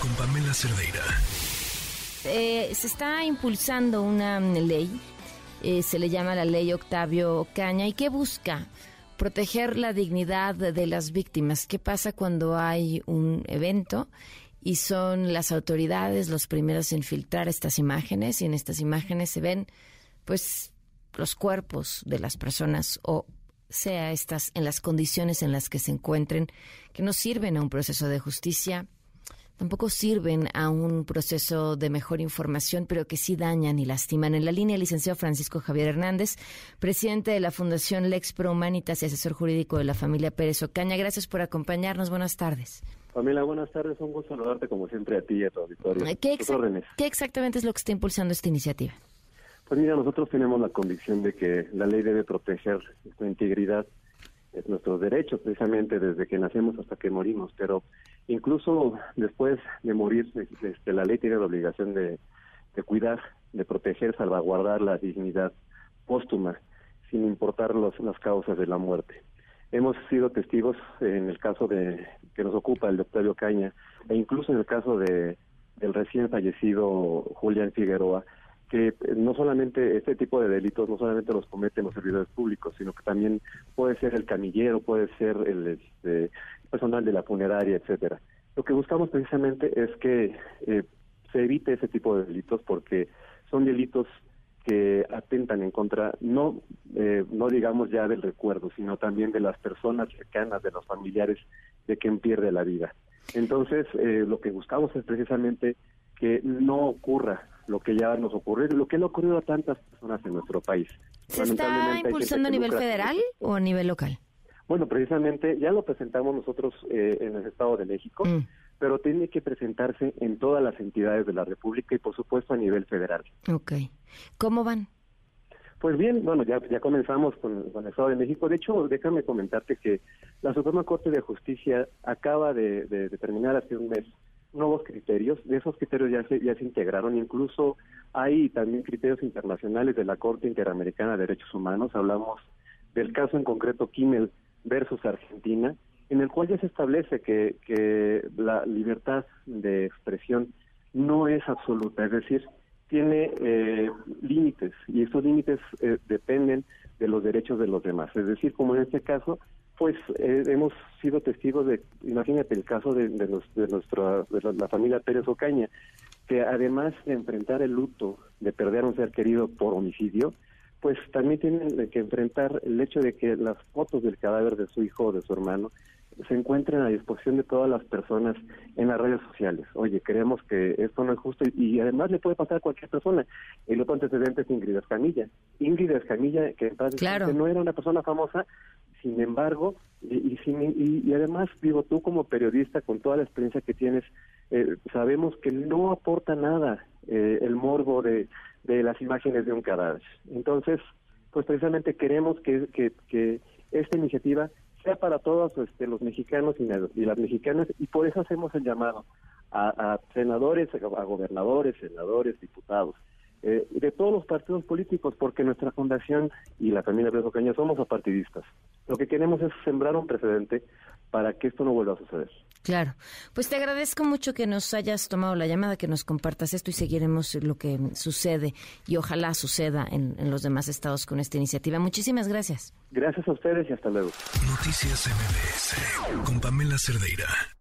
Con Pamela Cerdeira. Eh, se está impulsando una ley, eh, se le llama la ley Octavio Caña, y que busca proteger la dignidad de las víctimas. ¿Qué pasa cuando hay un evento y son las autoridades los primeros en filtrar estas imágenes y en estas imágenes se ven pues los cuerpos de las personas o sea estas en las condiciones en las que se encuentren, que no sirven a un proceso de justicia, tampoco sirven a un proceso de mejor información, pero que sí dañan y lastiman. En la línea, el licenciado Francisco Javier Hernández, presidente de la Fundación Lex Pro Humanitas y asesor jurídico de la familia Pérez Ocaña. Gracias por acompañarnos. Buenas tardes. Pamela, buenas tardes. Un gusto saludarte como siempre a ti y a tu auditorio. ¿Qué, ¿Qué exactamente es lo que está impulsando esta iniciativa? Pues mira, nosotros tenemos la convicción de que la ley debe proteger nuestra integridad, es nuestro derecho precisamente desde que nacemos hasta que morimos, pero incluso después de morir, este, la ley tiene la obligación de, cuidar, de proteger, salvaguardar la dignidad póstuma, sin importar los, las causas de la muerte. Hemos sido testigos en el caso de que nos ocupa el doctor Caña e incluso en el caso de del recién fallecido Julián Figueroa, que no solamente este tipo de delitos no solamente los cometen los servidores públicos, sino que también puede ser el camillero, puede ser el este, personal de la funeraria, etcétera. Lo que buscamos precisamente es que eh, se evite ese tipo de delitos porque son delitos que atentan en contra no eh, no digamos ya del recuerdo, sino también de las personas cercanas, de los familiares de quien pierde la vida. Entonces, eh, lo que buscamos es precisamente que no ocurra lo que ya nos ocurrió, lo que le ha ocurrido a tantas personas en nuestro país. ¿Se está impulsando a nivel federal o a nivel local? Bueno, precisamente ya lo presentamos nosotros eh, en el Estado de México, mm. pero tiene que presentarse en todas las entidades de la República y por supuesto a nivel federal. Ok. ¿Cómo van? Pues bien, bueno, ya, ya comenzamos con, el Estado de México. De hecho, déjame comentarte que la Suprema Corte de Justicia acaba de, de, de terminar hace un mes nuevos criterios, de esos criterios ya se, ya se integraron, incluso hay también criterios internacionales de la Corte Interamericana de Derechos Humanos, hablamos del caso en concreto Kimmel versus Argentina, en el cual ya se establece que, que la libertad de expresión no es absoluta, es decir, tiene eh, límites y esos límites eh, dependen de los derechos de los demás. Es decir, como en este caso, pues eh, hemos sido testigos de, imagínate el caso de, de, nuestra, de la, familia Pérez Ocaña, que además de enfrentar el luto de perder a un ser querido por homicidio, pues también tienen que enfrentar el hecho de que las fotos del cadáver de su hijo o de su hermano se encuentren a disposición de todas las personas en las redes sociales. Oye, creemos que esto no es justo y, además le puede pasar a cualquier persona. El otro antecedente es Ingrid Escamilla. Ingrid Escamilla, que no era una persona famosa, sin embargo, y, y, además, digo, tú como periodista, con toda la experiencia que tienes, eh, sabemos que no aporta nada eh, el morbo de, de las imágenes de un cadáver. Entonces, pues precisamente queremos que, que, esta iniciativa sea para todos este, los mexicanos y, las mexicanas, y por eso hacemos el llamado a, a senadores, a gobernadores, senadores, diputados, eh, de todos los partidos políticos, porque nuestra fundación y la familia Pedro Caña somos apartidistas. Lo que queremos es sembrar un precedente para que esto no vuelva a suceder. Claro. Pues te agradezco mucho que nos hayas tomado la llamada, que nos compartas esto y seguiremos lo que sucede y ojalá suceda en, en los demás estados con esta iniciativa. Muchísimas gracias. Gracias a ustedes y hasta luego. Noticias MBS con Pamela Cerdeira.